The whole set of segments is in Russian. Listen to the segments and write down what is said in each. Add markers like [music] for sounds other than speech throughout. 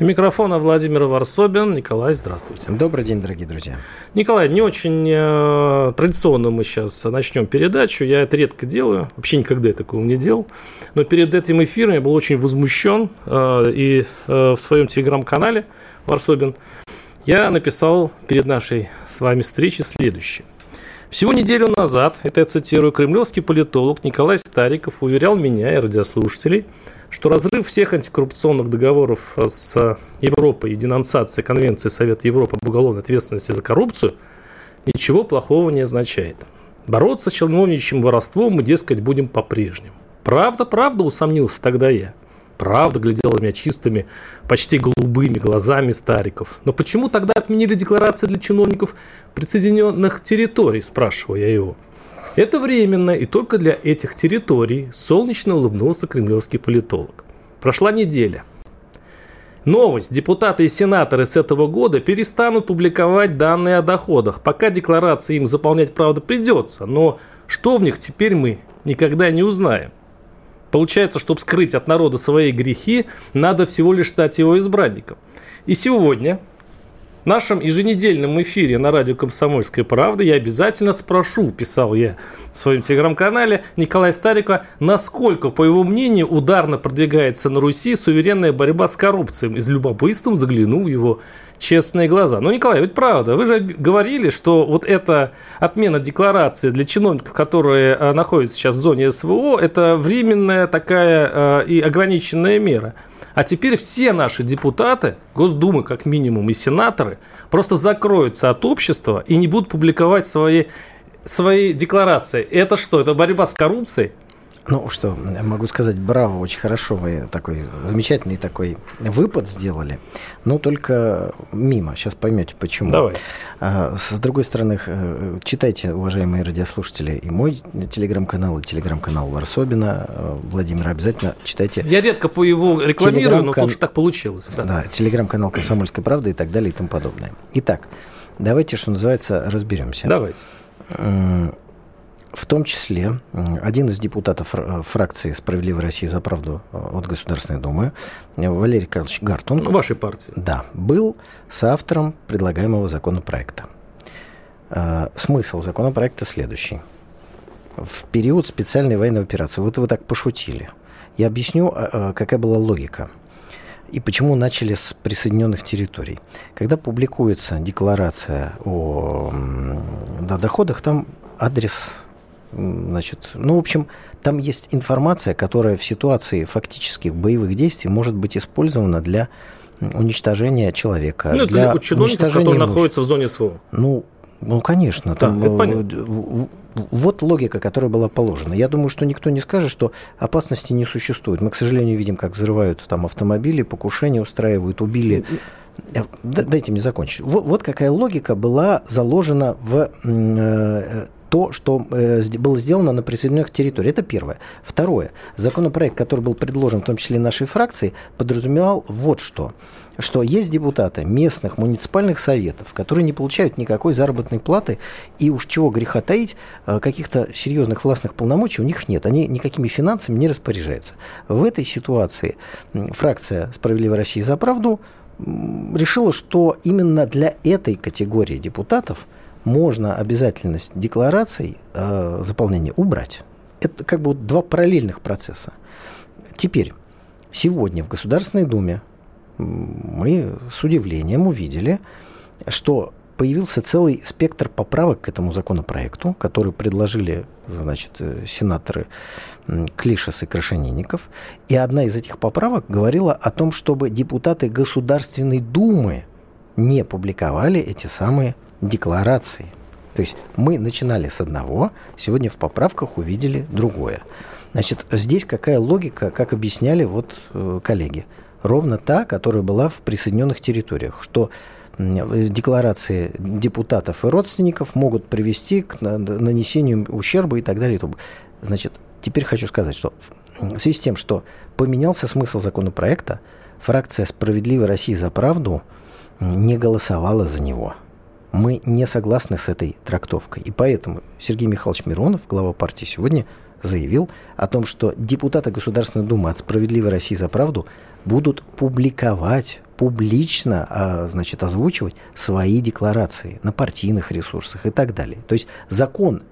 микрофона Владимир Варсобин. Николай, здравствуйте. Добрый день, дорогие друзья. Николай, не очень э, традиционно мы сейчас начнем передачу. Я это редко делаю. Вообще никогда я такого не делал. Но перед этим эфиром я был очень возмущен. Э, и э, в своем телеграм-канале Варсобин я написал перед нашей с вами встречей следующее. Всего неделю назад, это я цитирую, кремлевский политолог Николай Стариков уверял меня и радиослушателей – что разрыв всех антикоррупционных договоров с Европой и денонсация Конвенции Совета Европы об уголовной ответственности за коррупцию ничего плохого не означает. Бороться с чиновничьим воровством мы, дескать, будем по-прежнему. Правда, правда, усомнился тогда я. Правда глядел на меня чистыми, почти голубыми глазами стариков. Но почему тогда отменили декларации для чиновников присоединенных территорий, спрашиваю я его. Это временно, и только для этих территорий солнечно улыбнулся кремлевский политолог. Прошла неделя. Новость. Депутаты и сенаторы с этого года перестанут публиковать данные о доходах. Пока декларации им заполнять, правда, придется, но что в них теперь мы никогда не узнаем. Получается, чтобы скрыть от народа свои грехи, надо всего лишь стать его избранником. И сегодня нашем еженедельном эфире на радио «Комсомольская правда» я обязательно спрошу, писал я в своем телеграм-канале Николая Старикова, насколько, по его мнению, ударно продвигается на Руси суверенная борьба с коррупцией. Из любопытством заглянул в его честные глаза. Но, Николай, ведь правда, вы же говорили, что вот эта отмена декларации для чиновников, которые э, находятся сейчас в зоне СВО, это временная такая э, и ограниченная мера. А теперь все наши депутаты, Госдумы как минимум и сенаторы, просто закроются от общества и не будут публиковать свои, свои декларации. Это что? Это борьба с коррупцией? Ну что, могу сказать, браво, очень хорошо вы такой замечательный такой выпад сделали, но только мимо. Сейчас поймете, почему. Давай. А, с другой стороны, э, читайте, уважаемые радиослушатели, и мой телеграм-канал, и телеграм-канал Варсобина. Э, Владимир, обязательно читайте. Я редко по его рекламирую, но тут так получилось. Да, да телеграм-канал «Комсомольская правда» и так далее и тому подобное. Итак, давайте, что называется, разберемся. Давайте в том числе один из депутатов фракции «Справедливая Россия за правду» от Государственной Думы, Валерий Карлович Гартунг. Ну, вашей партии. Да, был соавтором предлагаемого законопроекта. А, смысл законопроекта следующий. В период специальной военной операции, вот вы так пошутили, я объясню, а, а, какая была логика и почему начали с присоединенных территорий. Когда публикуется декларация о да, доходах, там адрес Значит, ну, в общем, там есть информация, которая в ситуации фактических боевых действий может быть использована для уничтожения человека. Ну, для это чиновников, которые имуществ. находятся в зоне СВО. Ну, ну, конечно. Да, там, э, вот логика, которая была положена. Я думаю, что никто не скажет, что опасности не существует. Мы, к сожалению, видим, как взрывают там автомобили, покушения устраивают, убили. Э, дайте мне закончить. Вот, вот какая логика была заложена в э, то, что э, было сделано на присоединенных территориях. Это первое. Второе. Законопроект, который был предложен в том числе нашей фракции, подразумевал вот что что есть депутаты местных муниципальных советов, которые не получают никакой заработной платы, и уж чего греха таить, э, каких-то серьезных властных полномочий у них нет. Они никакими финансами не распоряжаются. В этой ситуации фракция «Справедливая Россия за правду» решила, что именно для этой категории депутатов – можно обязательность деклараций э, заполнения убрать. Это как бы вот два параллельных процесса. Теперь, сегодня в Государственной Думе мы с удивлением увидели, что появился целый спектр поправок к этому законопроекту, который предложили значит, э, сенаторы Клишес и Крашенинников. И одна из этих поправок говорила о том, чтобы депутаты Государственной Думы не публиковали эти самые декларации. То есть мы начинали с одного, сегодня в поправках увидели другое. Значит, здесь какая логика, как объясняли вот э, коллеги? Ровно та, которая была в присоединенных территориях, что декларации депутатов и родственников могут привести к нанесению ущерба и так далее. Значит, теперь хочу сказать, что в связи с тем, что поменялся смысл законопроекта, фракция «Справедливой России за правду» не голосовала за него. Мы не согласны с этой трактовкой. И поэтому Сергей Михайлович Миронов, глава партии, сегодня заявил о том, что депутаты Государственной Думы от «Справедливой России за правду» будут публиковать, публично, а, значит, озвучивать свои декларации на партийных ресурсах и так далее. То есть закон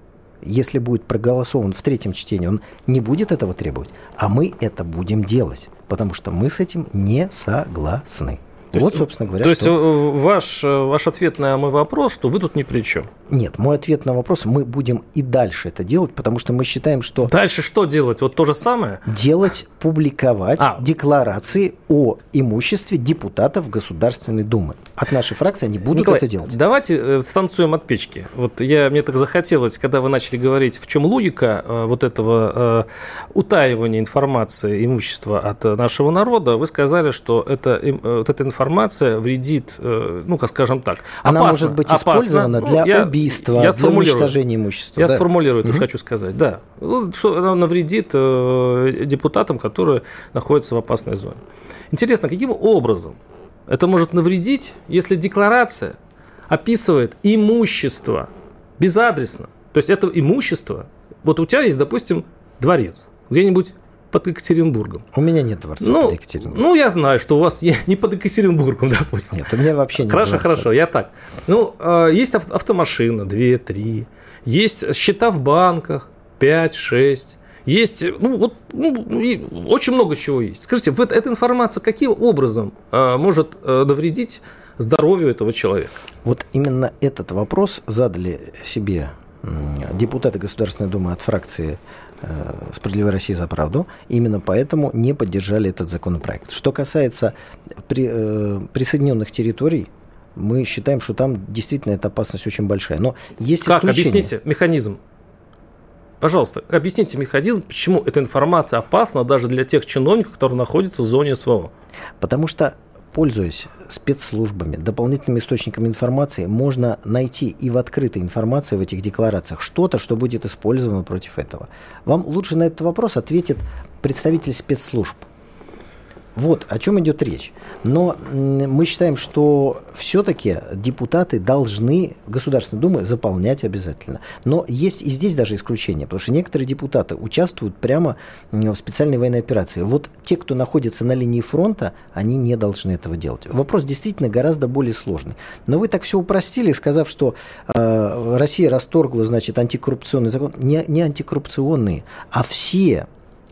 если будет проголосован в третьем чтении, он не будет этого требовать, а мы это будем делать, потому что мы с этим не согласны. То вот, есть, собственно говоря, То что... есть э, ваш, э, ваш ответ на мой вопрос, что вы тут ни при чем? Нет, мой ответ на вопрос, мы будем и дальше это делать, потому что мы считаем, что... Дальше что делать? Вот то же самое? Делать, публиковать а. декларации о имуществе депутатов Государственной Думы. От нашей фракции они будут Николай, это делать. Давайте э, станцуем от печки. Вот я, мне так захотелось, когда вы начали говорить, в чем логика вот этого э, утаивания информации, имущества от нашего народа, вы сказали, что это, вот эта информация вредит, э, ну, как скажем так, Она может быть использована опасно. для ну, я, убийства, я для уничтожения имущества. Я да. сформулирую, угу. хочу сказать, да. Что она навредит э, депутатам, которые находятся в опасной зоне. Интересно, каким образом это может навредить, если декларация описывает имущество безадресно? То есть это имущество, вот у тебя есть, допустим, дворец где-нибудь под Екатеринбургом. У меня нет дворца ну, под Екатеринбургом. Ну, я знаю, что у вас не под Екатеринбургом, [laughs] допустим. Нет, у меня вообще нет Хорошо, дворца. хорошо, я так. Ну, а, есть автомашина, 2-3, есть счета в банках, 5-6, есть, ну, вот, ну, очень много чего есть. Скажите, вот эта информация каким образом а, может а, навредить здоровью этого человека? Вот именно этот вопрос задали себе депутаты Государственной Думы от фракции Э, «Справедливая Россия за правду». Именно поэтому не поддержали этот законопроект. Что касается при, э, присоединенных территорий, мы считаем, что там действительно эта опасность очень большая. Но есть как? Исключения. Объясните механизм. Пожалуйста, объясните механизм, почему эта информация опасна даже для тех чиновников, которые находятся в зоне СВО. Потому что пользуясь спецслужбами, дополнительными источниками информации, можно найти и в открытой информации в этих декларациях что-то, что будет использовано против этого. Вам лучше на этот вопрос ответит представитель спецслужб. Вот о чем идет речь. Но мы считаем, что все-таки депутаты должны Государственной Думы заполнять обязательно. Но есть и здесь даже исключения, потому что некоторые депутаты участвуют прямо в специальной военной операции. Вот те, кто находится на линии фронта, они не должны этого делать. Вопрос действительно гораздо более сложный. Но вы так все упростили, сказав, что э, Россия расторгла, значит, антикоррупционный закон. Не, не антикоррупционные, а все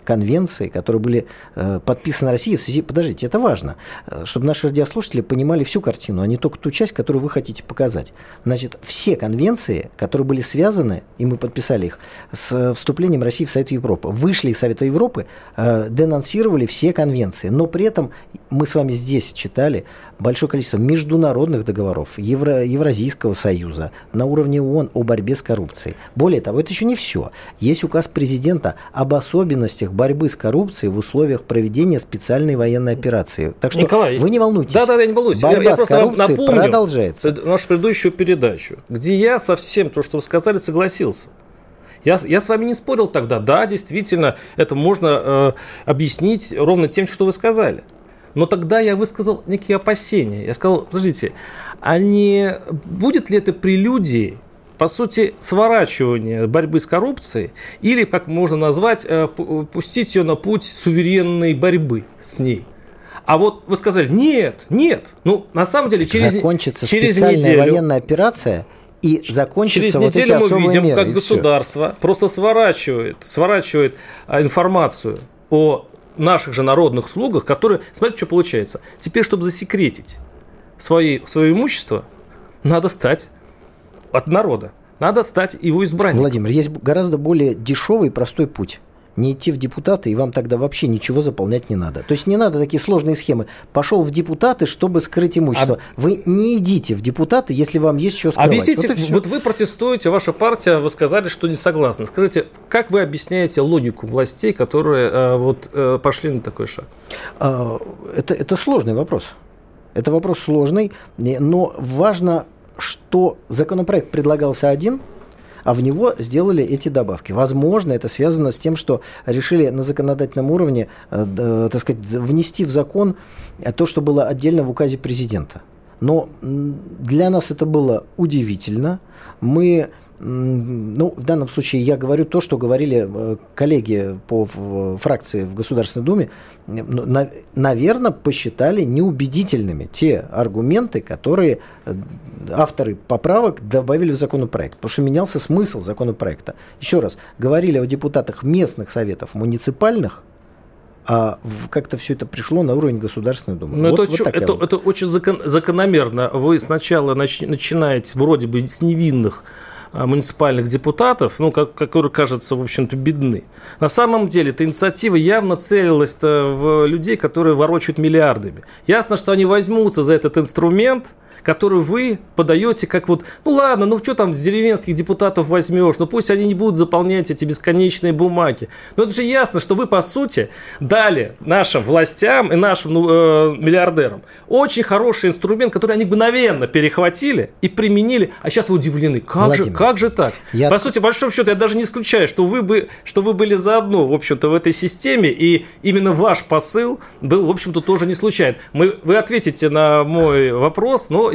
конвенции, которые были э, подписаны Россией в связи... Подождите, это важно, э, чтобы наши радиослушатели понимали всю картину, а не только ту часть, которую вы хотите показать. Значит, все конвенции, которые были связаны, и мы подписали их, с вступлением России в Совет Европы, вышли из Совета Европы, э, денонсировали все конвенции, но при этом мы с вами здесь читали большое количество международных договоров Евро, Евразийского союза на уровне ООН о борьбе с коррупцией. Более того, это еще не все. Есть указ президента об особенностях борьбы с коррупцией в условиях проведения специальной военной операции. Так что Николай, вы не волнуйтесь. Да, да, я не волнуюсь. Борьба я, я с коррупцией напомню продолжается. Нашу предыдущую передачу, где я со всем то, что вы сказали, согласился. Я, я с вами не спорил тогда. Да, действительно, это можно э, объяснить ровно тем, что вы сказали. Но тогда я высказал некие опасения. Я сказал, подождите, а не будет ли это прелюдией по сути, сворачивание борьбы с коррупцией, или, как можно назвать, э, пустить ее на путь суверенной борьбы с ней. А вот вы сказали, нет, нет. Ну, на самом деле, через, закончится через специальная неделю, военная операция, и закончится через вот неделю эти мы видим, меры, как государство все. просто сворачивает, сворачивает а, информацию о наших же народных слугах, которые, смотрите, что получается. Теперь, чтобы засекретить свои, свое имущество, надо стать от народа. Надо стать его избранником. Владимир, есть гораздо более дешевый и простой путь не идти в депутаты, и вам тогда вообще ничего заполнять не надо. То есть не надо такие сложные схемы. Пошел в депутаты, чтобы скрыть имущество. А... Вы не идите в депутаты, если вам есть что скрывать. Объясните, вот, вот вы протестуете, ваша партия, вы сказали, что не согласны. Скажите, как вы объясняете логику властей, которые э, вот, э, пошли на такой шаг? А, это, это сложный вопрос. Это вопрос сложный, но важно, что законопроект предлагался один – а в него сделали эти добавки. Возможно, это связано с тем, что решили на законодательном уровне, э, так сказать, внести в закон то, что было отдельно в указе президента. Но для нас это было удивительно. Мы ну, в данном случае я говорю то, что говорили э, коллеги по фракции в Государственной Думе. Наверное, посчитали неубедительными те аргументы, которые э, авторы поправок добавили в законопроект. Потому что менялся смысл законопроекта. Еще раз, говорили о депутатах местных советов, муниципальных, а как-то все это пришло на уровень Государственной Думы. Ну, вот, это, вот это, это очень закон, закономерно. Вы сначала нач, начинаете вроде бы с невинных а, муниципальных депутатов, ну, как, которые, кажется, в общем-то, бедны. На самом деле, эта инициатива явно целилась в людей, которые ворочают миллиардами. Ясно, что они возьмутся за этот инструмент – которую вы подаете как вот, ну ладно, ну что там с деревенских депутатов возьмешь, ну пусть они не будут заполнять эти бесконечные бумаги. Но это же ясно, что вы, по сути, дали нашим властям и нашим ну, э, миллиардерам очень хороший инструмент, который они мгновенно перехватили и применили, а сейчас вы удивлены. Как, же, как же так? Я... По сути, в большом счете, я даже не исключаю, что вы, бы, что вы были заодно, в общем-то, в этой системе, и именно ваш посыл был, в общем-то, тоже не случайен. Мы, вы ответите на мой вопрос, но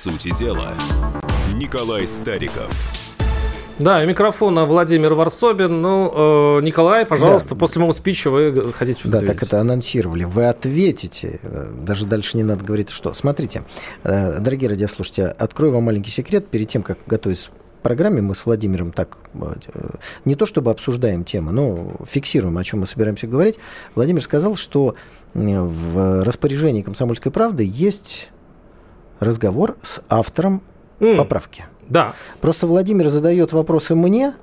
Сути дела». Николай Стариков. Да, и микрофона Владимир Варсобин. Ну, э, Николай, пожалуйста, да. после моего спича вы хотите что-то Да, ответить. так это анонсировали. Вы ответите. Э, даже дальше не надо говорить, что. Смотрите, э, дорогие радиослушатели, открою вам маленький секрет. Перед тем, как готовить программе мы с Владимиром так э, не то чтобы обсуждаем темы, но фиксируем, о чем мы собираемся говорить. Владимир сказал, что в распоряжении «Комсомольской правды» есть разговор с автором mm. поправки. Да. Просто Владимир задает вопросы мне,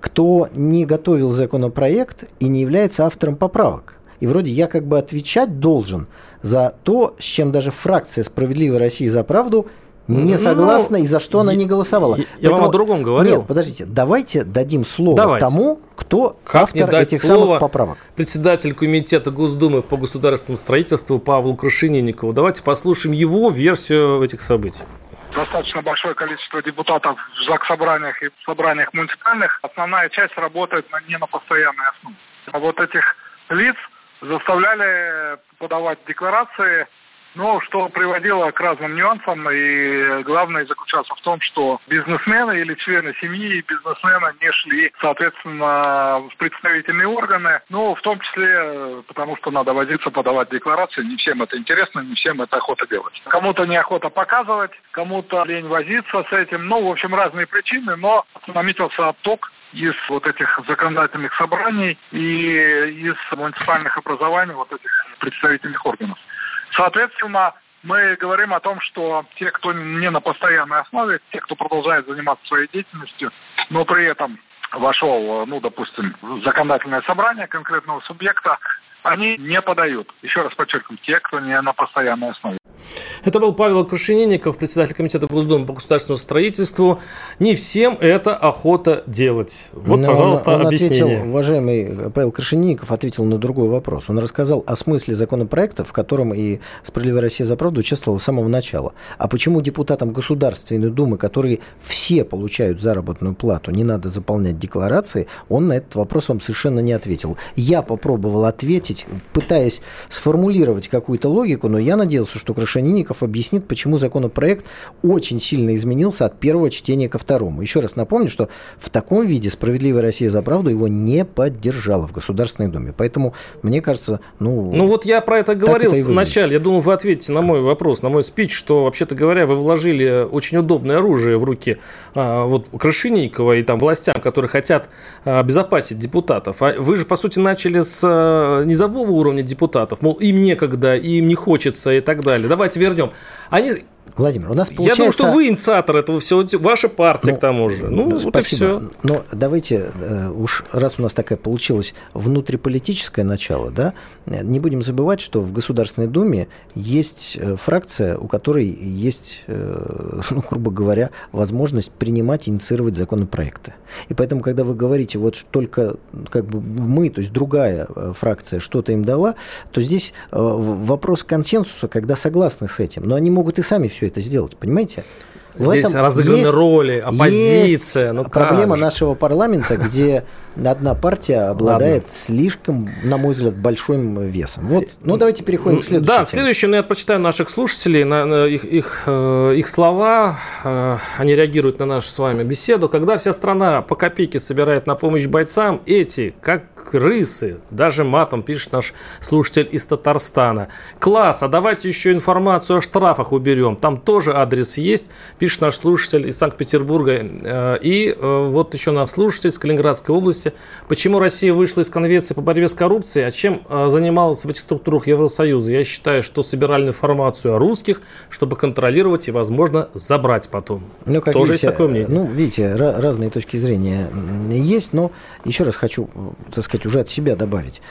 кто не готовил законопроект и не является автором поправок. И вроде я как бы отвечать должен за то, с чем даже фракция «Справедливой России за правду» не ну, согласна ну, и за что она не голосовала. Я, я вам о другом говорил. Нет, подождите, давайте дадим слово давайте. тому, кто как автор этих самых поправок. Председатель комитета Госдумы по государственному строительству Павлу Крушенинникову. Давайте послушаем его версию этих событий достаточно большое количество депутатов в ЗАГС собраниях и собраниях муниципальных, основная часть работает на, не на постоянной основе. А вот этих лиц заставляли подавать декларации но что приводило к разным нюансам, и главное заключалось в том, что бизнесмены или члены семьи бизнесмена не шли, соответственно, в представительные органы, ну, в том числе, потому что надо возиться, подавать декларации, не всем это интересно, не всем это охота делать. Кому-то неохота показывать, кому-то лень возиться с этим, ну, в общем, разные причины, но наметился отток из вот этих законодательных собраний и из муниципальных образований вот этих представительных органов. Соответственно, мы говорим о том, что те, кто не на постоянной основе, те, кто продолжает заниматься своей деятельностью, но при этом вошел, ну, допустим, в законодательное собрание конкретного субъекта, они не подают. Еще раз подчеркну, те, кто не на постоянной основе. Это был Павел Крушенинников, председатель комитета Госдумы по государственному строительству. Не всем это охота делать. Вот, Но пожалуйста, он, он объяснение. Ответил, уважаемый Павел Крушенинников ответил на другой вопрос. Он рассказал о смысле законопроекта, в котором и «Справедливая Россия за правду» участвовала с самого начала. А почему депутатам Государственной Думы, которые все получают заработную плату, не надо заполнять декларации, он на этот вопрос вам совершенно не ответил. Я попробовал ответить, пытаясь сформулировать какую-то логику, но я надеялся, что Крушенинников Чехов объяснит, почему законопроект очень сильно изменился от первого чтения ко второму. Еще раз напомню, что в таком виде «Справедливая Россия за правду» его не поддержала в Государственной Думе. Поэтому, мне кажется, ну... Ну вот я про это говорил это вначале. Я думал, вы ответите на мой вопрос, на мой спич, что, вообще-то говоря, вы вложили очень удобное оружие в руки а, вот Крашенникова и там властям, которые хотят а, обезопасить депутатов. А вы же, по сути, начали с а, низового уровня депутатов. Мол, им некогда, им не хочется и так далее. Давайте вернем. Они Владимир, у нас получается... Я думаю, что вы инициатор этого всего, ваша партия ну, к тому же. Ну, спасибо. вот и все. Но давайте, э, уж раз у нас такая получилась внутриполитическое начало, да, не будем забывать, что в Государственной Думе есть э, фракция, у которой есть, э, [laughs] ну, грубо говоря, возможность принимать и инициировать законопроекты. И поэтому, когда вы говорите, вот только как бы мы, то есть другая фракция что-то им дала, то здесь вопрос консенсуса, когда согласны с этим. Но они могут и сами все все это сделать, понимаете? В Здесь разыграны есть, роли, оппозиция. Есть ну, проблема же? нашего парламента, где одна партия обладает Ладно. слишком, на мой взгляд, большим весом. Вот, ну давайте переходим к следующему. Да, следующее, ну, я прочитаю наших слушателей, на, на их, их, э, их слова, э, они реагируют на нашу с вами беседу. Когда вся страна по копейке собирает на помощь бойцам, эти, как крысы, даже матом пишет наш слушатель из Татарстана. Класс, а давайте еще информацию о штрафах уберем, там тоже адрес есть, пишет наш слушатель из Санкт-Петербурга. Э, и вот еще наш слушатель из Калининградской области, области. Почему Россия вышла из Конвенции по борьбе с коррупцией, а чем а, занималась в этих структурах Евросоюза? Я считаю, что собирали информацию о русских, чтобы контролировать и, возможно, забрать потом. Ну, как Тоже видите, есть такое мнение. Ну, видите, разные точки зрения есть, но еще раз хочу, так сказать, уже от себя добавить.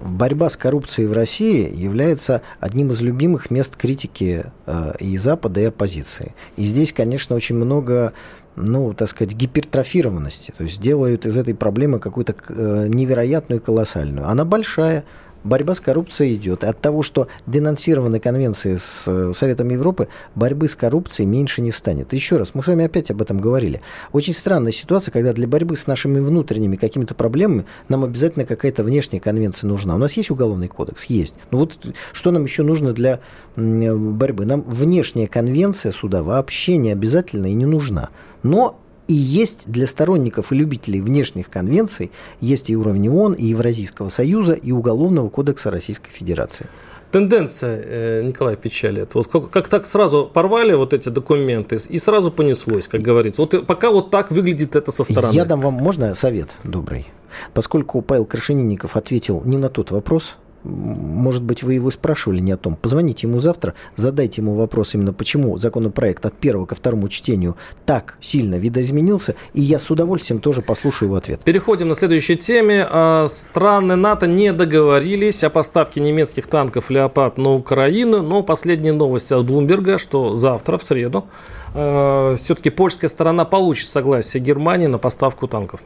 Борьба с коррупцией в России является одним из любимых мест критики э, и Запада, и оппозиции. И здесь, конечно, очень много ну, так сказать, гипертрофированности. То есть делают из этой проблемы какую-то э, невероятную колоссальную. Она большая, борьба с коррупцией идет. От того, что денонсированы конвенции с э, Советом Европы, борьбы с коррупцией меньше не станет. Еще раз, мы с вами опять об этом говорили. Очень странная ситуация, когда для борьбы с нашими внутренними какими-то проблемами нам обязательно какая-то внешняя конвенция нужна. У нас есть уголовный кодекс? Есть. Ну вот что нам еще нужно для борьбы? Нам внешняя конвенция суда вообще не обязательно и не нужна. Но и есть для сторонников и любителей внешних конвенций, есть и уровень ООН, и Евразийского союза, и Уголовного кодекса Российской Федерации. Тенденция, э, Николай, печалит. Вот как, как так сразу порвали вот эти документы, и сразу понеслось, как говорится. Вот пока вот так выглядит это со стороны. Я дам вам, можно совет добрый? Поскольку Павел Крашенинников ответил не на тот вопрос, может быть, вы его спрашивали не о том. Позвоните ему завтра, задайте ему вопрос именно, почему законопроект от первого ко второму чтению так сильно видоизменился, и я с удовольствием тоже послушаю его ответ. Переходим на следующей теме. А, страны НАТО не договорились о поставке немецких танков «Леопард» на Украину, но последние новости от Блумберга, что завтра, в среду, а, все-таки польская сторона получит согласие Германии на поставку танков.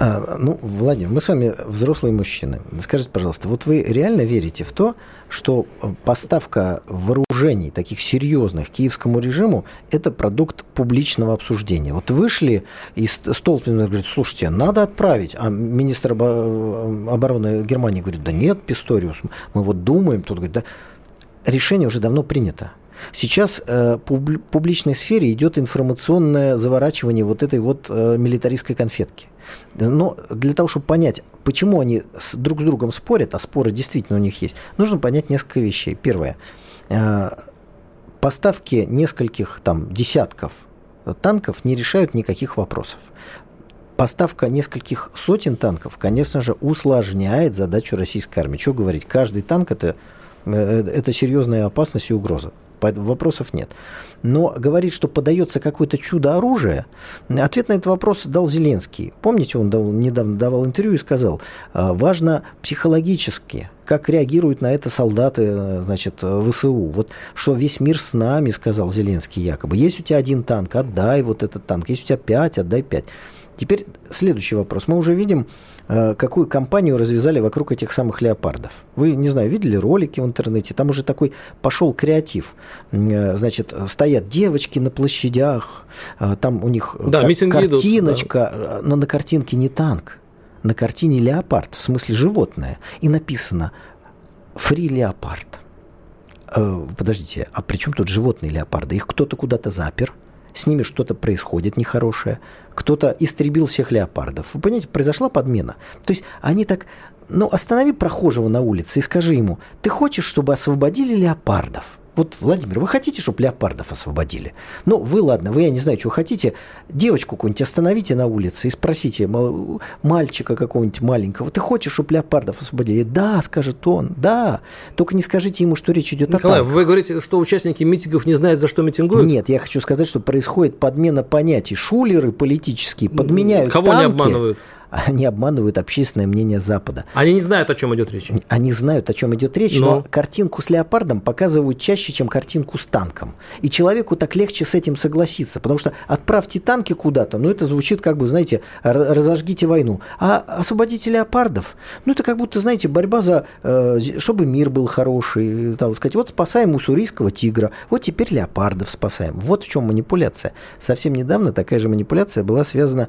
А, ну, Владимир, мы с вами взрослые мужчины. Скажите, пожалуйста, вот вы реально верите в то, что поставка вооружений, таких серьезных, киевскому режиму, это продукт публичного обсуждения? Вот вышли из Столпина говорит, слушайте, надо отправить, а министр обороны Германии говорит, да нет, Писториус, мы вот думаем, тут говорит, да, решение уже давно принято. Сейчас э, в публичной сфере идет информационное заворачивание вот этой вот э, милитаристской конфетки. Но для того, чтобы понять, почему они с, друг с другом спорят, а споры действительно у них есть, нужно понять несколько вещей. Первое. Э, поставки нескольких там десятков танков не решают никаких вопросов. Поставка нескольких сотен танков, конечно же, усложняет задачу российской армии. Что говорить, каждый танк это, э, это серьезная опасность и угроза вопросов нет. Но говорит, что подается какое-то чудо-оружие, ответ на этот вопрос дал Зеленский. Помните, он дал, недавно давал интервью и сказал, «А, важно психологически, как реагируют на это солдаты, э, значит, ВСУ. Вот что весь мир с нами, сказал Зеленский якобы. Есть у тебя один танк, отдай вот этот танк. Есть у тебя пять, отдай пять. Теперь следующий вопрос. Мы уже видим, э, какую кампанию развязали вокруг этих самых леопардов. Вы, не знаю, видели ролики в интернете? Там уже такой пошел креатив. Э, значит, стоят девочки на площадях, там у них да, картиночка, идут, да. но на картинке не танк. На картине леопард, в смысле животное. И написано «Фри леопард». Э, подождите, а при чем тут животные леопарды? Их кто-то куда-то запер, с ними что-то происходит нехорошее, кто-то истребил всех леопардов. Вы понимаете, произошла подмена. То есть они так, ну, останови прохожего на улице и скажи ему, ты хочешь, чтобы освободили леопардов? Вот, Владимир, вы хотите, чтобы леопардов освободили? Ну, вы, ладно, вы, я не знаю, что хотите. Девочку какую-нибудь остановите на улице и спросите мальчика какого-нибудь маленького, ты хочешь, чтобы леопардов освободили? Да, скажет он, да. Только не скажите ему, что речь идет Николай, о танках. вы говорите, что участники митингов не знают, за что митингуют? Нет, я хочу сказать, что происходит подмена понятий. Шулеры политические подменяют Кого танки. не обманывают? Они обманывают общественное мнение Запада. Они не знают, о чем идет речь. Они знают, о чем идет речь, но, но картинку с леопардом показывают чаще, чем картинку с танком. И человеку так легче с этим согласиться, потому что отправьте танки куда-то, ну это звучит как бы, знаете, разожгите войну. А освободите леопардов, ну это как будто, знаете, борьба за, э, чтобы мир был хороший, так сказать, вот спасаем уссурийского тигра, вот теперь леопардов спасаем. Вот в чем манипуляция. Совсем недавно такая же манипуляция была связана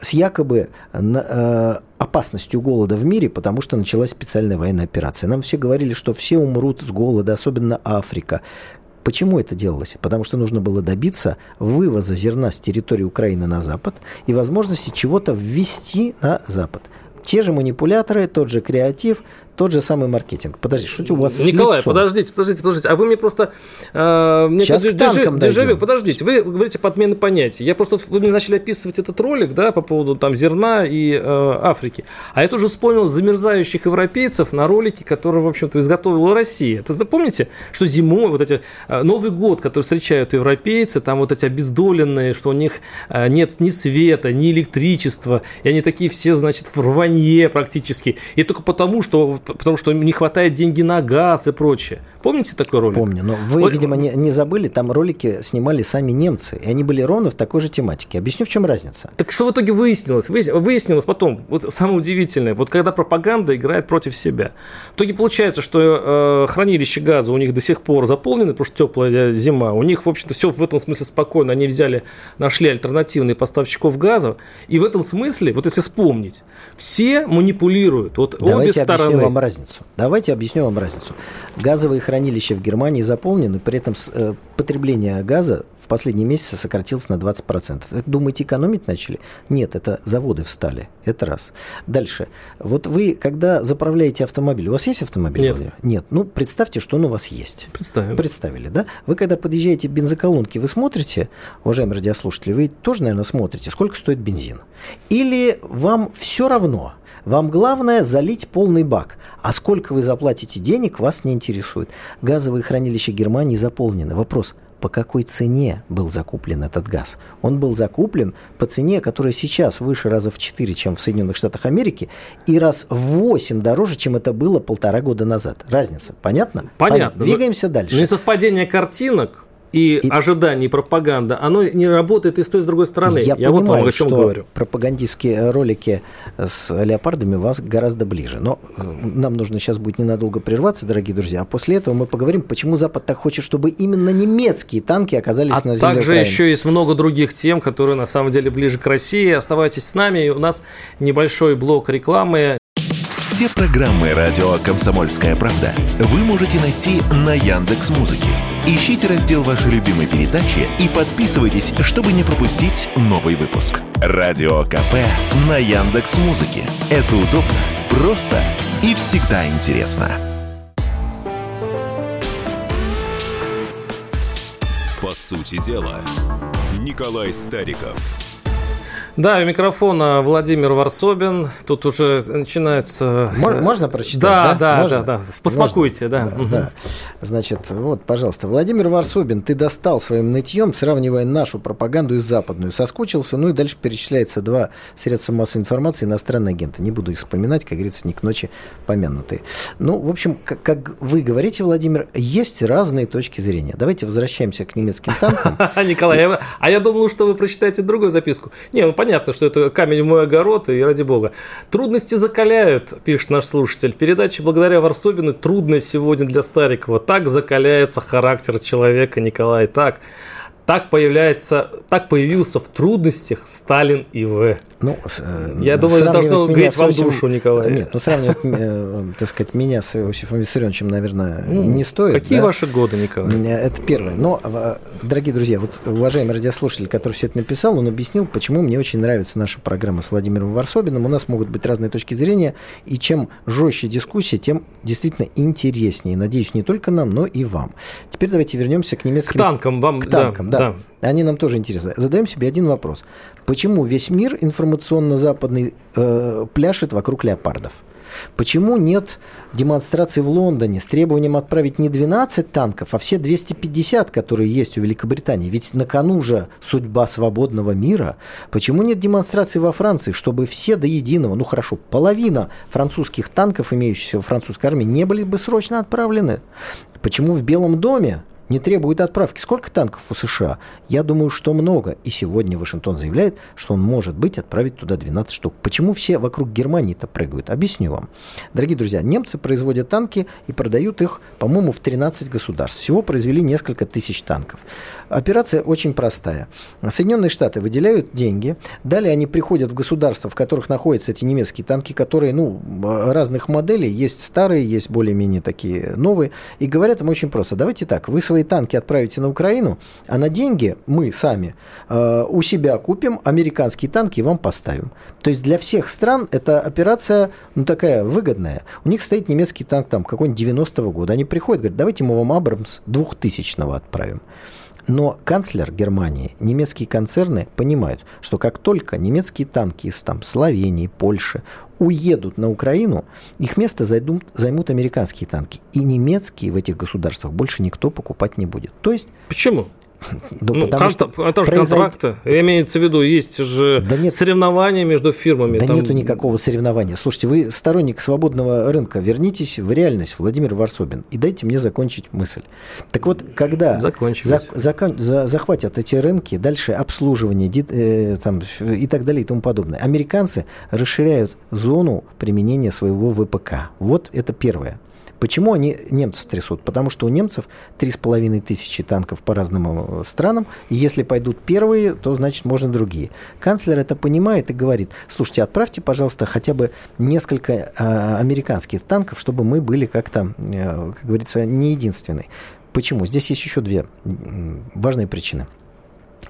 с якобы э, опасностью голода в мире, потому что началась специальная военная операция. Нам все говорили, что все умрут с голода, особенно Африка. Почему это делалось? Потому что нужно было добиться вывоза зерна с территории Украины на Запад и возможности чего-то ввести на Запад. Те же манипуляторы, тот же креатив, тот же самый маркетинг. Подожди, что у вас Николай, подождите, подождите, подождите. А вы мне просто... Э, мне Сейчас к танкам дежавю. Подождите, вы говорите подмены понятий. Я просто... Вы мне начали описывать этот ролик, да, по поводу там зерна и э, Африки. А я тоже вспомнил замерзающих европейцев на ролике, который, в общем-то, изготовила Россия. То есть, помните, что зимой вот эти... Э, Новый год, который встречают европейцы, там вот эти обездоленные, что у них э, нет ни света, ни электричества, и они такие все, значит, в рванье практически. И только потому, что потому что не хватает деньги на газ и прочее. Помните такой ролик? Помню, но вы, вот, видимо, не, не забыли, там ролики снимали сами немцы, и они были ровно в такой же тематике. Объясню, в чем разница. Так что в итоге выяснилось? Выяснилось потом, вот самое удивительное, вот когда пропаганда играет против себя. В итоге получается, что э, хранилище газа у них до сих пор заполнены, потому что теплая зима. У них, в общем-то, все в этом смысле спокойно. Они взяли, нашли альтернативные поставщиков газа. И в этом смысле, вот если вспомнить, все манипулируют. Вот Давайте обе стороны. Объясню вам разницу. Давайте объясню вам разницу. Газовые хранилища в Германии заполнены, при этом э, потребление газа в последние месяцы сократилось на 20%. Это, думаете, экономить начали? Нет, это заводы встали. Это раз. Дальше. Вот вы, когда заправляете автомобиль, у вас есть автомобиль? Нет. Владимир? Нет. Ну, представьте, что он у вас есть. Представим. Представили, да? Вы, когда подъезжаете к бензоколонке, вы смотрите, уважаемые радиослушатели, вы тоже, наверное, смотрите, сколько стоит бензин. Или вам все равно – вам главное залить полный бак. А сколько вы заплатите денег, вас не интересует. Газовые хранилища Германии заполнены. Вопрос, по какой цене был закуплен этот газ. Он был закуплен по цене, которая сейчас выше раза в 4, чем в Соединенных Штатах Америки, и раз в 8 дороже, чем это было полтора года назад. Разница, понятно? Понятно. Понятно. Двигаемся дальше. Несовпадение картинок и, и ожидание, и пропаганда, оно не работает и с той, и с другой стороны. Я, Я понимаю, вот вам о чем что говорю. пропагандистские ролики с леопардами вас гораздо ближе. Но э, нам нужно сейчас будет ненадолго прерваться, дорогие друзья, а после этого мы поговорим, почему Запад так хочет, чтобы именно немецкие танки оказались а на земле также Украины. еще есть много других тем, которые на самом деле ближе к России. Оставайтесь с нами, у нас небольшой блок рекламы. Все программы радио Комсомольская правда вы можете найти на Яндекс Музыке. Ищите раздел вашей любимой передачи и подписывайтесь, чтобы не пропустить новый выпуск. Радио КП на Яндекс Музыке. Это удобно, просто и всегда интересно. По сути дела, Николай Стариков – да, у микрофона Владимир Варсобин. Тут уже начинается... Можно прочитать? Да, да, Можно? да, да. Поспокойте, да. да, да. Значит, вот, пожалуйста. Владимир Варсобин, ты достал своим нытьем, сравнивая нашу пропаганду и западную. Соскучился, ну и дальше перечисляется два средства массовой информации иностранные агенты. Не буду их вспоминать, как говорится, не к ночи помянутые. Ну, в общем, как, как вы говорите, Владимир, есть разные точки зрения. Давайте возвращаемся к немецким танкам. [laughs] Николай, а я думал, что вы прочитаете другую записку. Не, ну понятно, что это камень в мой огород, и ради бога. Трудности закаляют, пишет наш слушатель. Передача благодаря Варсобину трудная сегодня для Старикова. Так закаляется характер человека, Николай, так. Так появляется, так появился в трудностях Сталин и В. Ну, э, я думаю, это должно греть вам душу, Николай. Нет, ну сравнивать, э, так сказать, меня с Иосифом Виссарионовичем, наверное, ну, не стоит. Какие да? ваши годы, Николай? Это первое. Но, дорогие друзья, вот уважаемый радиослушатель, который все это написал, он объяснил, почему мне очень нравится наша программа с Владимиром Варсобиным. У нас могут быть разные точки зрения, и чем жестче дискуссия, тем действительно интереснее. Надеюсь, не только нам, но и вам. Теперь давайте вернемся к немецким... К танкам вам, К танкам, да. Да. да. Они нам тоже интересны. Задаем себе один вопрос. Почему весь мир информационно-западный э, пляшет вокруг леопардов? Почему нет демонстрации в Лондоне с требованием отправить не 12 танков, а все 250, которые есть у Великобритании? Ведь на кону же судьба свободного мира. Почему нет демонстрации во Франции, чтобы все до единого, ну хорошо, половина французских танков, имеющихся в французской армии, не были бы срочно отправлены? Почему в Белом доме не требует отправки. Сколько танков у США? Я думаю, что много. И сегодня Вашингтон заявляет, что он может быть отправить туда 12 штук. Почему все вокруг Германии-то прыгают? Объясню вам. Дорогие друзья, немцы производят танки и продают их, по-моему, в 13 государств. Всего произвели несколько тысяч танков. Операция очень простая. Соединенные Штаты выделяют деньги, далее они приходят в государства, в которых находятся эти немецкие танки, которые, ну, разных моделей, есть старые, есть более-менее такие новые, и говорят им очень просто, давайте так, вы свои свои танки отправите на Украину, а на деньги мы сами э, у себя купим американские танки и вам поставим. То есть для всех стран эта операция ну, такая выгодная. У них стоит немецкий танк там какой-нибудь 90-го года. Они приходят, говорят, давайте мы вам Абрамс 2000-го отправим. Но канцлер Германии, немецкие концерны понимают, что как только немецкие танки из там, Словении, Польши уедут на Украину, их место займут, займут американские танки. И немецкие в этих государствах больше никто покупать не будет. То есть... Почему? Ну, ну потому что это же произойд... контракты. Имеется в виду, есть же да нет, соревнования между фирмами. Да там... нету никакого соревнования. Слушайте, вы сторонник свободного рынка. Вернитесь в реальность, Владимир Варсобин, и дайте мне закончить мысль. Так вот, когда за, закон, за, захватят эти рынки, дальше обслуживание ди, э, там, и так далее и тому подобное, американцы расширяют зону применения своего ВПК. Вот это первое. Почему они немцев трясут? Потому что у немцев 3,5 тысячи танков по разным э, странам, и если пойдут первые, то, значит, можно другие. Канцлер это понимает и говорит, слушайте, отправьте, пожалуйста, хотя бы несколько э, американских танков, чтобы мы были как-то, э, как говорится, не единственные. Почему? Здесь есть еще две важные причины.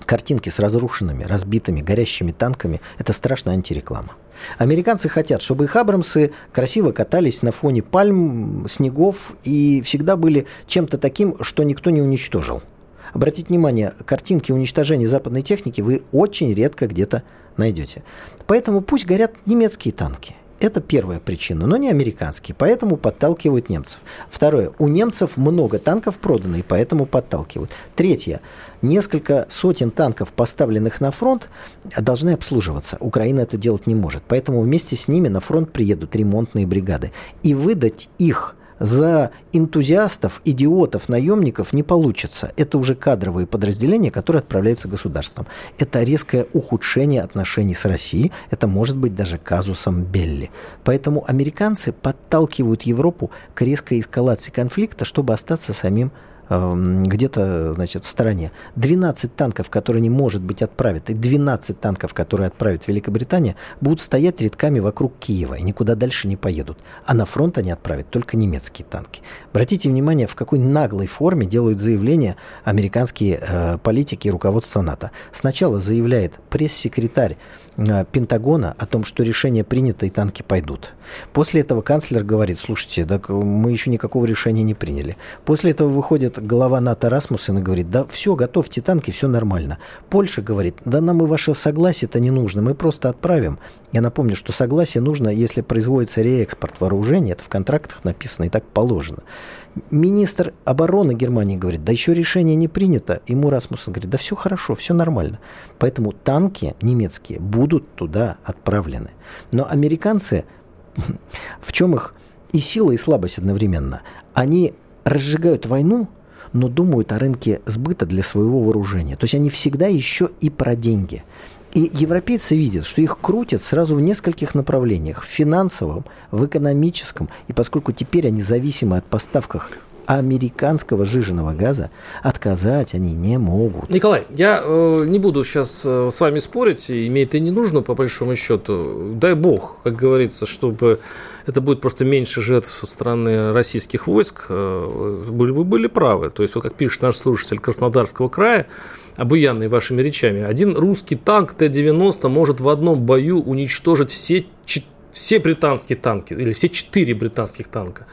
Картинки с разрушенными, разбитыми, горящими танками – это страшная антиреклама. Американцы хотят, чтобы их Абрамсы красиво катались на фоне пальм, снегов и всегда были чем-то таким, что никто не уничтожил. Обратите внимание, картинки уничтожения западной техники вы очень редко где-то найдете. Поэтому пусть горят немецкие танки – это первая причина, но не американские, поэтому подталкивают немцев. Второе. У немцев много танков продано, и поэтому подталкивают. Третье. Несколько сотен танков, поставленных на фронт, должны обслуживаться. Украина это делать не может. Поэтому вместе с ними на фронт приедут ремонтные бригады. И выдать их за энтузиастов, идиотов, наемников не получится. Это уже кадровые подразделения, которые отправляются государством. Это резкое ухудшение отношений с Россией. Это может быть даже казусом Белли. Поэтому американцы подталкивают Европу к резкой эскалации конфликта, чтобы остаться самим где-то, значит, в стороне. 12 танков, которые не может быть отправят, и 12 танков, которые отправит Великобритания, будут стоять рядками вокруг Киева и никуда дальше не поедут. А на фронт они отправят только немецкие танки. Обратите внимание, в какой наглой форме делают заявления американские э, политики и руководство НАТО. Сначала заявляет пресс-секретарь Пентагона о том, что решение принято и танки пойдут. После этого канцлер говорит, слушайте, так мы еще никакого решения не приняли. После этого выходит глава НАТО Расмуссен и говорит, да все, готовьте танки, все нормально. Польша говорит, да нам и ваше согласие-то не нужно, мы просто отправим. Я напомню, что согласие нужно, если производится реэкспорт вооружений, это в контрактах написано и так положено. Министр обороны Германии говорит, да еще решение не принято. Ему Расмуссен говорит, да все хорошо, все нормально. Поэтому танки немецкие будут туда отправлены. Но американцы, [laughs] в чем их и сила, и слабость одновременно, они разжигают войну, но думают о рынке сбыта для своего вооружения. То есть они всегда еще и про деньги. И европейцы видят, что их крутят сразу в нескольких направлениях. В финансовом, в экономическом. И поскольку теперь они зависимы от поставках американского жиженного газа отказать они не могут. Николай, я э, не буду сейчас э, с вами спорить, и мне это не нужно, по большому счету. Дай бог, как говорится, чтобы это будет просто меньше жертв со стороны российских войск. Э, вы были правы. То есть, вот как пишет наш слушатель Краснодарского края, обуянный вашими речами, один русский танк Т-90 может в одном бою уничтожить все, все британские танки, или все четыре британских танка.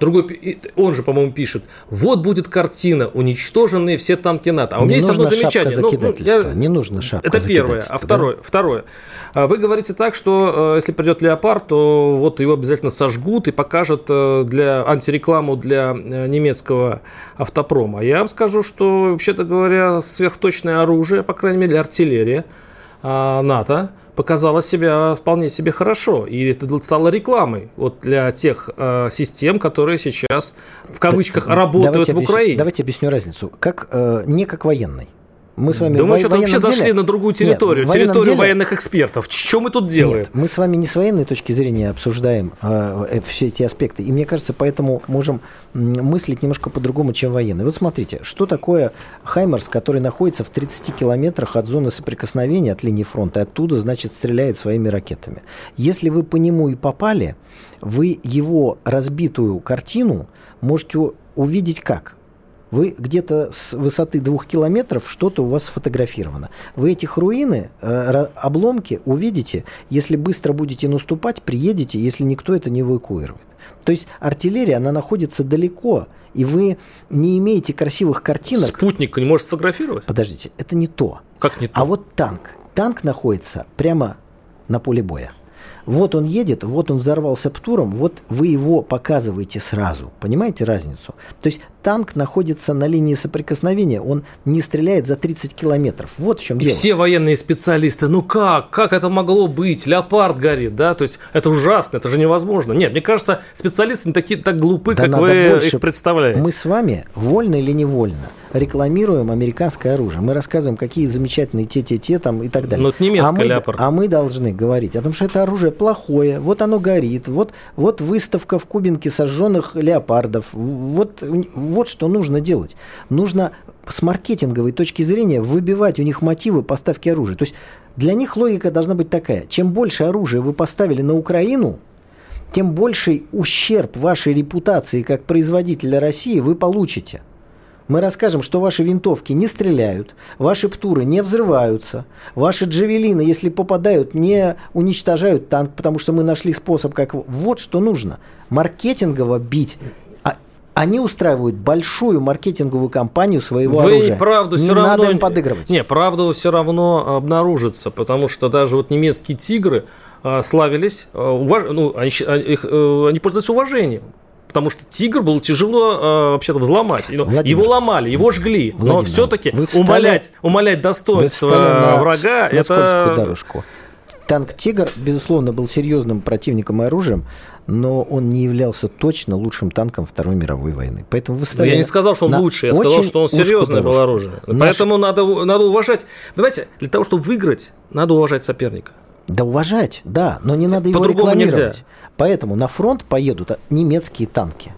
Другой, он же, по-моему, пишет, вот будет картина, уничтоженные все танки НАТО. А у меня не есть одно замечание. Ну, ну, я... Не нужно шапка Это первое. А второе, да? второе. А вы говорите так, что э, если придет леопард, то вот его обязательно сожгут и покажут э, для антирекламу для э, немецкого автопрома. Я вам скажу, что, вообще-то говоря, сверхточное оружие, по крайней мере, артиллерия а, НАТО, показала себя вполне себе хорошо. И это стало рекламой вот для тех э, систем, которые сейчас в кавычках работают давайте в Украине. давайте объясню разницу. Как, э, не как военный. Мы с вами да мы что-то вообще деле... зашли на другую территорию, Нет, территорию деле... военных экспертов. Что мы тут делаем? Нет, мы с вами не с военной точки зрения обсуждаем э, все эти аспекты. И мне кажется, поэтому можем мыслить немножко по-другому, чем военные. Вот смотрите, что такое Хаймерс, который находится в 30 километрах от зоны соприкосновения, от линии фронта, оттуда, значит, стреляет своими ракетами. Если вы по нему и попали, вы его разбитую картину можете увидеть как? Вы где-то с высоты двух километров что-то у вас сфотографировано. Вы этих руины, э, обломки увидите, если быстро будете наступать, приедете, если никто это не эвакуирует. То есть артиллерия, она находится далеко, и вы не имеете красивых картинок. Спутник не может сфотографировать? Подождите, это не то. Как не то? А вот танк. Танк находится прямо на поле боя. Вот он едет, вот он взорвался птуром, вот вы его показываете сразу. Понимаете разницу? То есть танк находится на линии соприкосновения, он не стреляет за 30 километров. Вот в чем и дело. все военные специалисты, ну как, как это могло быть? Леопард горит, да? То есть это ужасно, это же невозможно. Нет, мне кажется, специалисты не такие так глупы, да как вы больше. их представляете. Мы с вами, вольно или невольно, рекламируем американское оружие. Мы рассказываем, какие замечательные те-те-те там и так далее. Ну, это немецкое а мы, леопард. А мы должны говорить о том, что это оружие плохое, вот оно горит, вот, вот выставка в Кубинке сожженных леопардов, вот вот что нужно делать. Нужно с маркетинговой точки зрения выбивать у них мотивы поставки оружия. То есть для них логика должна быть такая. Чем больше оружия вы поставили на Украину, тем больший ущерб вашей репутации как производителя России вы получите. Мы расскажем, что ваши винтовки не стреляют, ваши птуры не взрываются, ваши джавелины, если попадают, не уничтожают танк, потому что мы нашли способ, как... Вот что нужно. Маркетингово бить они устраивают большую маркетинговую кампанию своего Вы оружия. правду не все равно... надо им подыгрывать. Не, правда все равно обнаружится, потому что даже вот немецкие тигры а, славились, а, уваж... ну, они, их, а, они пользовались уважением. Потому что тигр был тяжело э, вообще-то взломать. Владимир, его ломали, его жгли. Владимир, но все-таки умолять, умолять достоинство врага это... дорожку. Танк «Тигр», безусловно, был серьезным противником и оружием, но он не являлся точно лучшим танком Второй мировой войны. Поэтому вы стали Я не сказал, что он лучший, я сказал, что он серьезное было оружие. Наш... Поэтому надо, надо уважать. Понимаете, для того, чтобы выиграть, надо уважать соперника. Да уважать, да, но не надо его рекламировать. Нельзя. Поэтому на фронт поедут немецкие танки.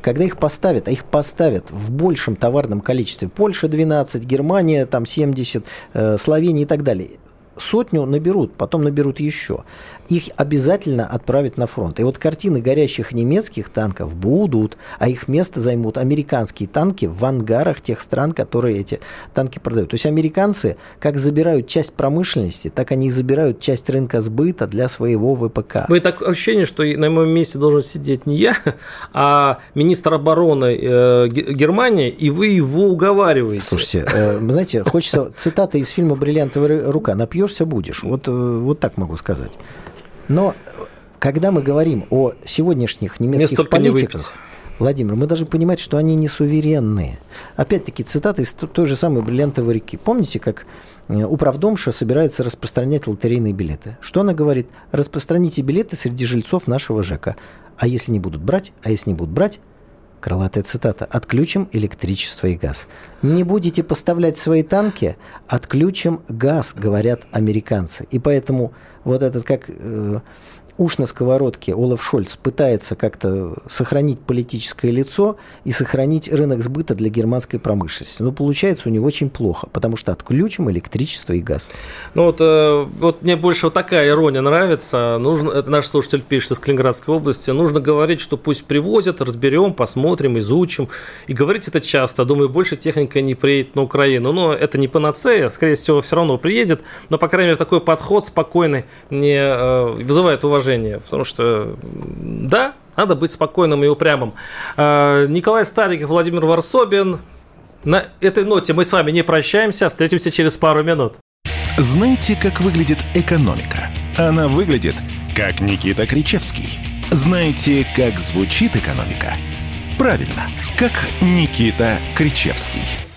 Когда их поставят, а их поставят в большем товарном количестве, Польша 12, Германия там 70, э, Словения и так далее, сотню наберут, потом наберут еще. Их обязательно отправят на фронт. И вот картины горящих немецких танков будут, а их место займут американские танки в ангарах тех стран, которые эти танки продают. То есть американцы как забирают часть промышленности, так они и забирают часть рынка сбыта для своего ВПК. Вы так ощущение, что на моем месте должен сидеть не я, [laughs] а министр обороны э, Германии, и вы его уговариваете. Слушайте, э, знаете, хочется цитаты из фильма «Бриллиантовая рука». Напьешься будешь. Вот, э, вот так могу сказать. Но когда мы говорим о сегодняшних немецких политиках, Владимир, мы должны понимать, что они не суверенные. Опять-таки, цитата из той же самой бриллиантовой реки. Помните, как э, управдомша собирается распространять лотерейные билеты? Что она говорит? Распространите билеты среди жильцов нашего ЖЭКа. А если не будут брать? А если не будут брать? Крылатая цитата, отключим электричество и газ. Не будете поставлять свои танки, отключим газ, говорят американцы. И поэтому вот этот, как э, уж на сковородке Олаф Шольц пытается как-то сохранить политическое лицо и сохранить рынок сбыта для германской промышленности. Но получается у него очень плохо, потому что отключим электричество и газ. Ну вот, э, вот мне больше вот такая ирония нравится. Нужно, это наш слушатель пишет из Калининградской области. Нужно говорить, что пусть привозят, разберем, посмотрим, изучим. И говорить это часто. Думаю, больше техника не приедет на Украину. Но это не панацея. Скорее всего, все равно приедет. Но, по крайней мере, такой подход спокойный не э, вызывает уважение уважение, потому что, да, надо быть спокойным и упрямым. А, Николай Стариков, Владимир Варсобин. На этой ноте мы с вами не прощаемся, встретимся через пару минут. Знаете, как выглядит экономика? Она выглядит, как Никита Кричевский. Знаете, как звучит экономика? Правильно, как Никита Кричевский.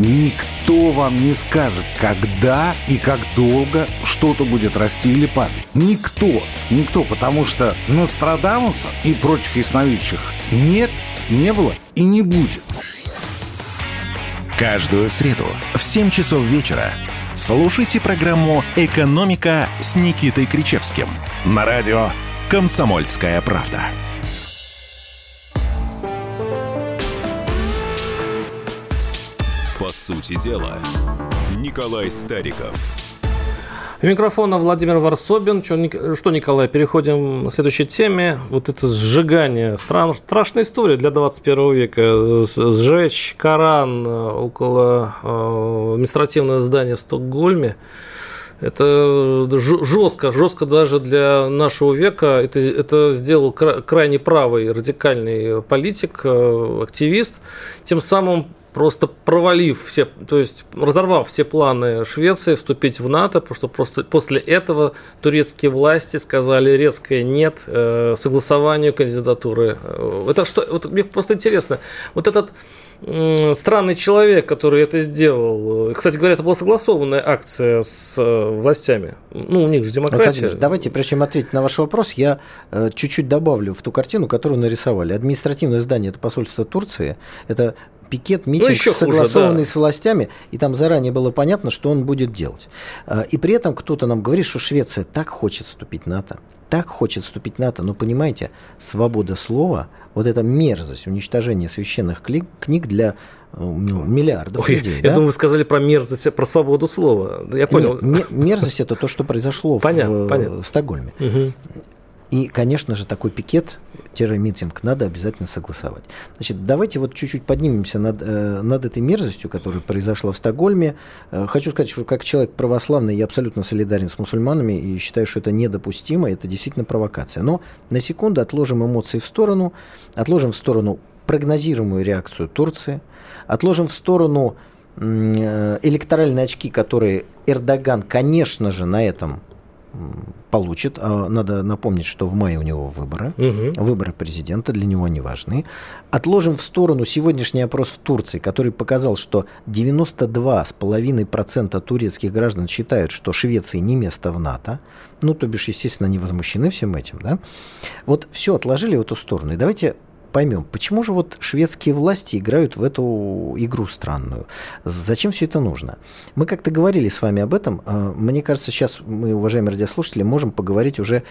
Никто вам не скажет, когда и как долго что-то будет расти или падать. Никто. Никто, потому что Нострадамуса и прочих ясновидящих нет, не было и не будет. Каждую среду в 7 часов вечера слушайте программу «Экономика» с Никитой Кричевским на радио «Комсомольская правда». Сути дела, Николай Стариков. У микрофона Владимир Варсобин. Что, Николай, переходим к следующей теме. Вот это сжигание. Стран, страшная история для 21 века. Сжечь Коран э, около э, административного здания в Стокгольме. Это жестко, жестко даже для нашего века. Это, это сделал крайне правый радикальный политик, э, активист. Тем самым просто провалив все, то есть разорвав все планы Швеции вступить в НАТО, потому что просто после этого турецкие власти сказали резкое нет э, согласованию кандидатуры. Э, это что? Вот мне просто интересно. Вот этот странный человек, который это сделал. Э, кстати говоря, это была согласованная акция с э, властями. Ну, у них же демократия. Владимир, давайте, прежде чем ответить на ваш вопрос, я чуть-чуть добавлю в ту картину, которую нарисовали. Административное здание – это посольство Турции. Это пикет, митинг, ну, еще согласованный хуже, да. с властями, и там заранее было понятно, что он будет делать. А, и при этом кто-то нам говорит, что Швеция так хочет вступить в НАТО, так хочет вступить в НАТО, но понимаете, свобода слова, вот эта мерзость, уничтожение священных книг для ну, миллиардов Ой, людей. Я да? думаю, вы сказали про мерзость, про свободу слова. Я понял. Нет, мерзость это то, что произошло понятно, в понятно. Стокгольме. Угу. И, конечно же, такой пикет-митинг надо обязательно согласовать. Значит, давайте вот чуть-чуть поднимемся над, э, над этой мерзостью, которая произошла в Стокгольме. Э, хочу сказать, что как человек православный я абсолютно солидарен с мусульманами и считаю, что это недопустимо, это действительно провокация. Но на секунду отложим эмоции в сторону, отложим в сторону прогнозируемую реакцию Турции, отложим в сторону э, электоральные очки, которые Эрдоган, конечно же, на этом получит. А, надо напомнить, что в мае у него выборы. Угу. Выборы президента для него не важны. Отложим в сторону сегодняшний опрос в Турции, который показал, что 92,5% турецких граждан считают, что Швеции не место в НАТО. Ну, то бишь, естественно, они возмущены всем этим. Да? Вот все отложили в эту сторону. И давайте поймем, почему же вот шведские власти играют в эту игру странную? Зачем все это нужно? Мы как-то говорили с вами об этом. А, мне кажется, сейчас мы, уважаемые радиослушатели, можем поговорить уже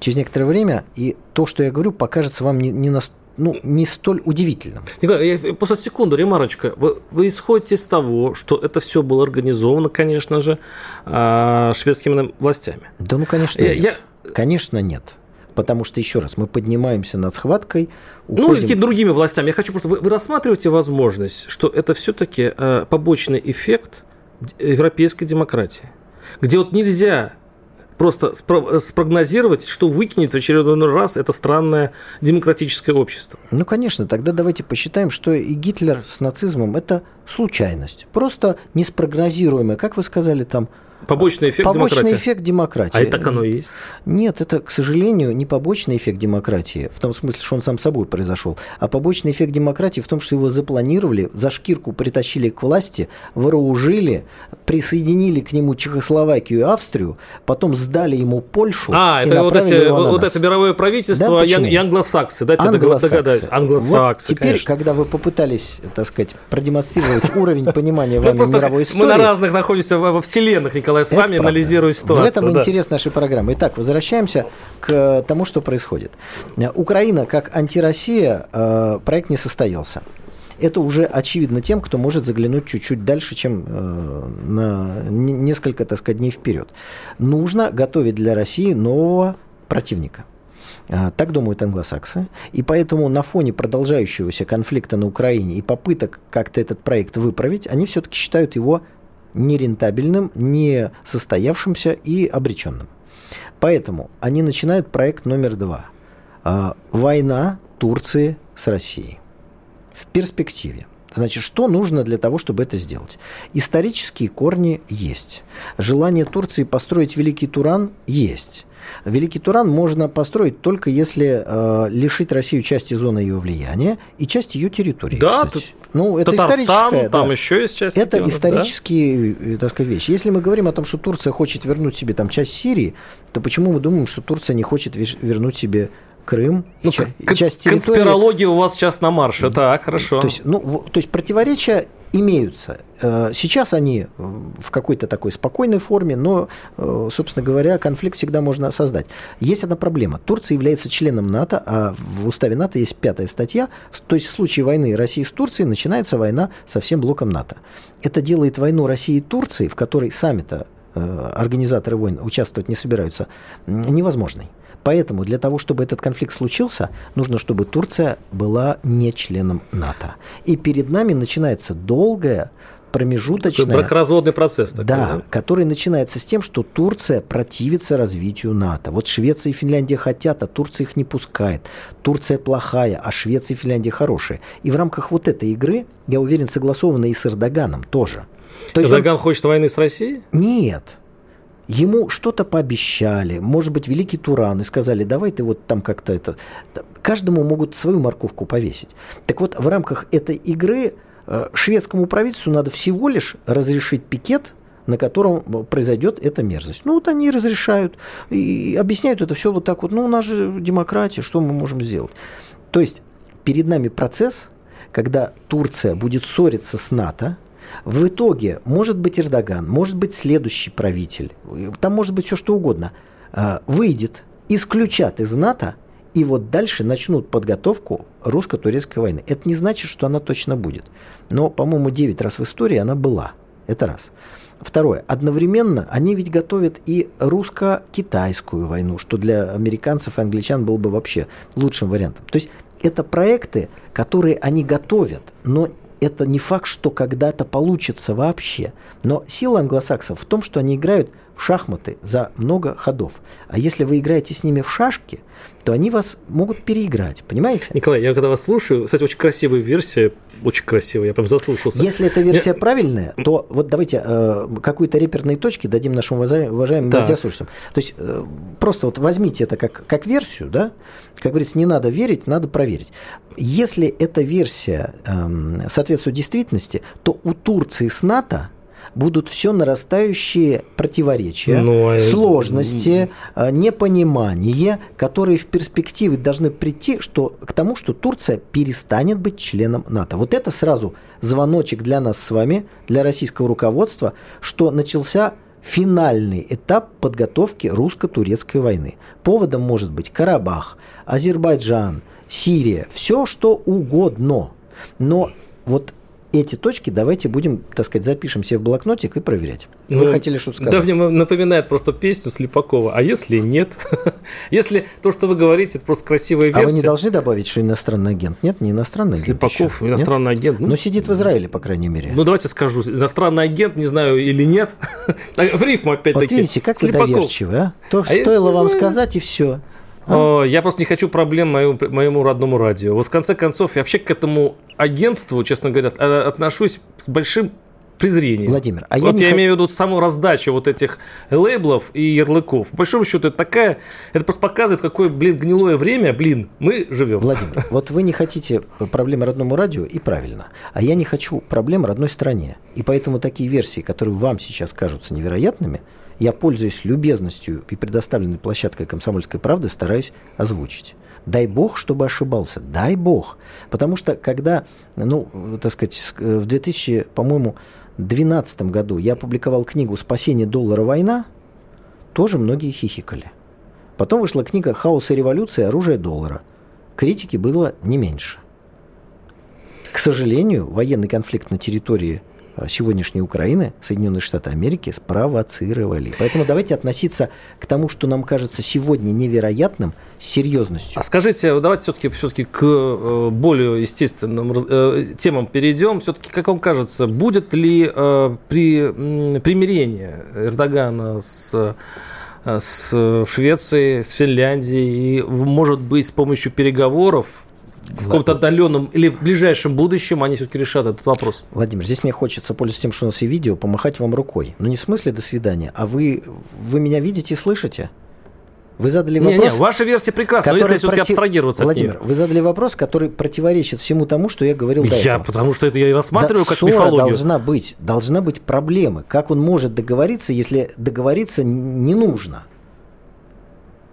через некоторое время, и то, что я говорю, покажется вам не, не настолько ну, не столь удивительным. Николай, я просто секунду, ремарочка. Вы, вы исходите из того, что это все было организовано, конечно же, а, шведскими властями. Да, ну, конечно, я, нет. Я... Конечно, нет потому что, еще раз, мы поднимаемся над схваткой. Уходим... Ну, и другими властями. Я хочу просто... Вы, вы рассматриваете возможность, что это все-таки э, побочный эффект европейской демократии, где вот нельзя просто спрогнозировать, что выкинет в очередной раз это странное демократическое общество. Ну, конечно, тогда давайте посчитаем, что и Гитлер с нацизмом – это случайность. Просто неспрогнозируемая, как вы сказали там, Побочный эффект побочный демократии. эффект демократии. А это так оно и есть? Нет, это, к сожалению, не побочный эффект демократии, в том смысле, что он сам собой произошел, а побочный эффект демократии в том, что его запланировали, за шкирку притащили к власти, вооружили, присоединили к нему Чехословакию и Австрию, потом сдали ему Польшу. А, это вот, эти, вот это мировое правительство да, и англосаксы, дайте англосаксы. догадаюсь. Англосаксы, вот теперь, конечно. когда вы попытались, так сказать, продемонстрировать [laughs] уровень понимания вами мировой истории... Мы на разных находимся во вселенных, Николай, с вами анализирую ситуацию. В этом интерес нашей программы. Итак, возвращаемся к тому, что происходит. Украина как антироссия, э, проект не состоялся это уже очевидно тем, кто может заглянуть чуть-чуть дальше, чем э, на несколько, так сказать, дней вперед. Нужно готовить для России нового противника. Так думают англосаксы. И поэтому на фоне продолжающегося конфликта на Украине и попыток как-то этот проект выправить, они все-таки считают его нерентабельным, не состоявшимся и обреченным. Поэтому они начинают проект номер два. А, война Турции с Россией в перспективе. Значит, что нужно для того, чтобы это сделать? Исторические корни есть. Желание Турции построить Великий Туран есть. Великий Туран можно построить только если э, лишить Россию части зоны ее влияния и части ее территории. Да, кстати. ну это Татарстан, историческая, там да. еще есть часть. Это регионов, исторические, да? Э, так сказать, вещи. Если мы говорим о том, что Турция хочет вернуть себе там часть Сирии, то почему мы думаем, что Турция не хочет вернуть себе Крым, ну, ча- часть территории. Конспирология у вас сейчас на марше, так, хорошо. То есть, ну, то есть противоречия имеются. Э, сейчас они в какой-то такой спокойной форме, но, э, собственно говоря, конфликт всегда можно создать. Есть одна проблема. Турция является членом НАТО, а в уставе НАТО есть пятая статья. То есть в случае войны России с Турцией начинается война со всем блоком НАТО. Это делает войну России и Турции, в которой сами-то э, организаторы войн участвовать не собираются, невозможной. Поэтому для того, чтобы этот конфликт случился, нужно, чтобы Турция была не членом НАТО. И перед нами начинается долгая промежуточная... Бракоразводный процесс. Такой, да, да, который начинается с тем, что Турция противится развитию НАТО. Вот Швеция и Финляндия хотят, а Турция их не пускает. Турция плохая, а Швеция и Финляндия хорошие. И в рамках вот этой игры, я уверен, согласованно и с Эрдоганом тоже. То Эрдоган он... хочет войны с Россией? Нет. Ему что-то пообещали, может быть, великий Туран, и сказали, давай ты вот там как-то это... Каждому могут свою морковку повесить. Так вот, в рамках этой игры э, шведскому правительству надо всего лишь разрешить пикет, на котором произойдет эта мерзость. Ну, вот они разрешают и объясняют это все вот так вот. Ну, у нас же демократия, что мы можем сделать? То есть перед нами процесс, когда Турция будет ссориться с НАТО, в итоге, может быть Эрдоган, может быть следующий правитель, там может быть все что угодно, а, выйдет, исключат из НАТО, и вот дальше начнут подготовку русско-турецкой войны. Это не значит, что она точно будет. Но, по-моему, 9 раз в истории она была. Это раз. Второе. Одновременно они ведь готовят и русско-китайскую войну, что для американцев и англичан было бы вообще лучшим вариантом. То есть это проекты, которые они готовят, но это не факт, что когда-то получится вообще. Но сила англосаксов в том, что они играют в шахматы за много ходов. А если вы играете с ними в шашки, то они вас могут переиграть, понимаете? Николай, я когда вас слушаю, кстати, очень красивая версия, очень красивая, я прям заслушался. Если эта версия я... правильная, то вот давайте э, какую-то реперные точки дадим нашим уважаемым да. радиослушателям. То есть э, просто вот возьмите это как, как версию, да, как говорится, не надо верить, надо проверить. Если эта версия э, соответствует действительности, то у Турции с НАТО будут все нарастающие противоречия, ну, а сложности, а, непонимание, которые в перспективе должны прийти что, к тому, что Турция перестанет быть членом НАТО. Вот это сразу звоночек для нас с вами, для российского руководства, что начался финальный этап подготовки русско-турецкой войны. Поводом может быть Карабах, Азербайджан, Сирия, все что угодно. Но вот эти точки давайте будем, так сказать, запишем себе в блокнотик и проверять. Вы ну, хотели что-то сказать? Да, мне напоминает просто песню Слепакова. А если нет? [laughs] если то, что вы говорите, это просто красивая версия. А вы не должны добавить, что иностанный агент? Нет, не иностранный агент. Слепаков, иностранный нет? агент. Ну, Но сидит в Израиле, по крайней мере. Ну, давайте скажу. Иностранный агент, не знаю, или нет. [laughs] в рифму опять-таки. Вот видите, как Слепаков. вы доверчивы, а? То, а стоило вам сказать, и все. А? Я просто не хочу проблем моему, моему родному радио. Вот в конце концов, я вообще к этому агентству, честно говоря, отношусь с большим презрение. Владимир, а вот я, я имею в виду саму раздачу вот этих лейблов и ярлыков. По большому счету, это такая, это просто показывает, в какое, блин, гнилое время, блин, мы живем. Владимир, [laughs] вот вы не хотите проблемы родному радио, и правильно. А я не хочу проблем родной стране. И поэтому такие версии, которые вам сейчас кажутся невероятными, я, пользуясь любезностью и предоставленной площадкой «Комсомольской правды», стараюсь озвучить. Дай бог, чтобы ошибался. Дай бог. Потому что когда, ну, так сказать, в 2000, по-моему, 2012 году я опубликовал книгу «Спасение доллара. Война», тоже многие хихикали. Потом вышла книга «Хаос и революция. Оружие доллара». Критики было не меньше. К сожалению, военный конфликт на территории Э, сегодняшней Украины Соединенные Штаты Америки спровоцировали. Поэтому давайте относиться к тому, что нам кажется сегодня невероятным, с серьезностью. А скажите, давайте все-таки все-таки к э, более естественным э, темам перейдем. Все-таки, как вам кажется, будет ли при примирение Эрдогана с с Швецией, с Финляндией, и, может быть, с помощью переговоров в каком-то отдаленном или в ближайшем будущем они все-таки решат этот вопрос. Владимир, здесь мне хочется, пользуясь тем, что у нас и видео, помахать вам рукой. Ну, не в смысле «до свидания», а вы, вы меня видите и слышите? Вы задали вопрос... Не, не, ваша версия прекрасна, но если все-таки против... абстрагироваться Владимир, от нее. вы задали вопрос, который противоречит всему тому, что я говорил до я, этого. потому что это я и рассматриваю да, как ссора мифологию. должна быть, должна быть проблемы. Как он может договориться, если договориться не нужно?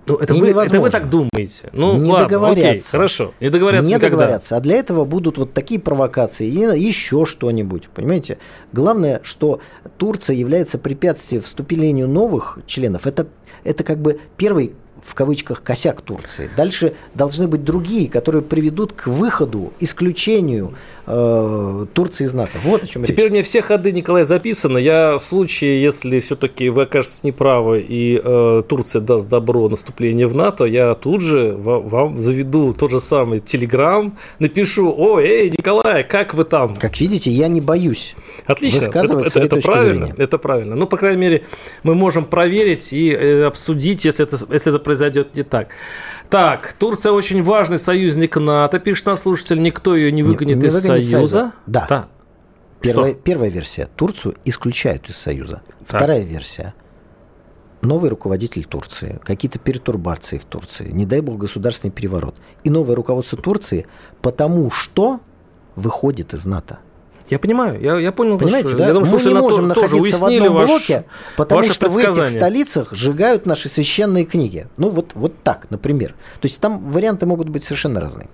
Ну, это, вы, это вы так думаете. Ну, не ладно, договорятся. Окей, хорошо. Не договорятся Не никогда. договорятся. А для этого будут вот такие провокации и еще что-нибудь. Понимаете? Главное, что Турция является препятствием вступлению новых членов. Это, это как бы первый в кавычках косяк Турции. Дальше должны быть другие, которые приведут к выходу, исключению э, Турции из НАТО. Вот о чем Теперь речь. мне все ходы, Николай, записаны. Я в случае, если все-таки вы окажетесь неправы и э, Турция даст добро наступление в НАТО, я тут же вам, вам заведу тот же самый Телеграм, напишу, о, эй, Николай, как вы там? Как видите, я не боюсь Отлично. высказывать это, это, это правильно, зрения. это правильно. Ну, по крайней мере, мы можем проверить и э, обсудить, если это, если это произойдет не так. Так, Турция очень важный союзник НАТО, пишет наш слушатель, никто ее не выгонит, не, не из выгонит Союза. Союза. Да. да. Первая, первая версия. Турцию исключают из Союза. Так. Вторая версия. Новый руководитель Турции, какие-то перетурбации в Турции, не дай бог государственный переворот. И новое руководство Турции потому что выходит из НАТО. Я понимаю, я, я понял. Понимаете, ваш, да? Я думаю, Мы не можем тоже находиться в одном ваш, блоке, потому что в этих столицах сжигают наши священные книги. Ну, вот, вот так, например. То есть там варианты могут быть совершенно разные.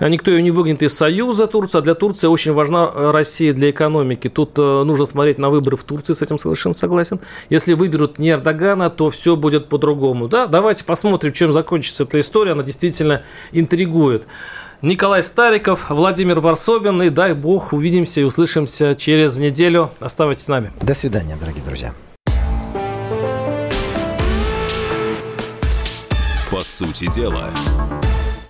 Никто ее не выгонит из Союза Турция. Для Турции очень важна э, Россия для экономики. Тут э, нужно смотреть на выборы в Турции, с этим совершенно согласен. Если выберут не Эрдогана, то все будет по-другому. Да, давайте посмотрим, чем закончится эта история. Она действительно интригует. Николай Стариков, Владимир Варсобин. И дай бог увидимся и услышимся через неделю. Оставайтесь с нами. До свидания, дорогие друзья. По сути дела.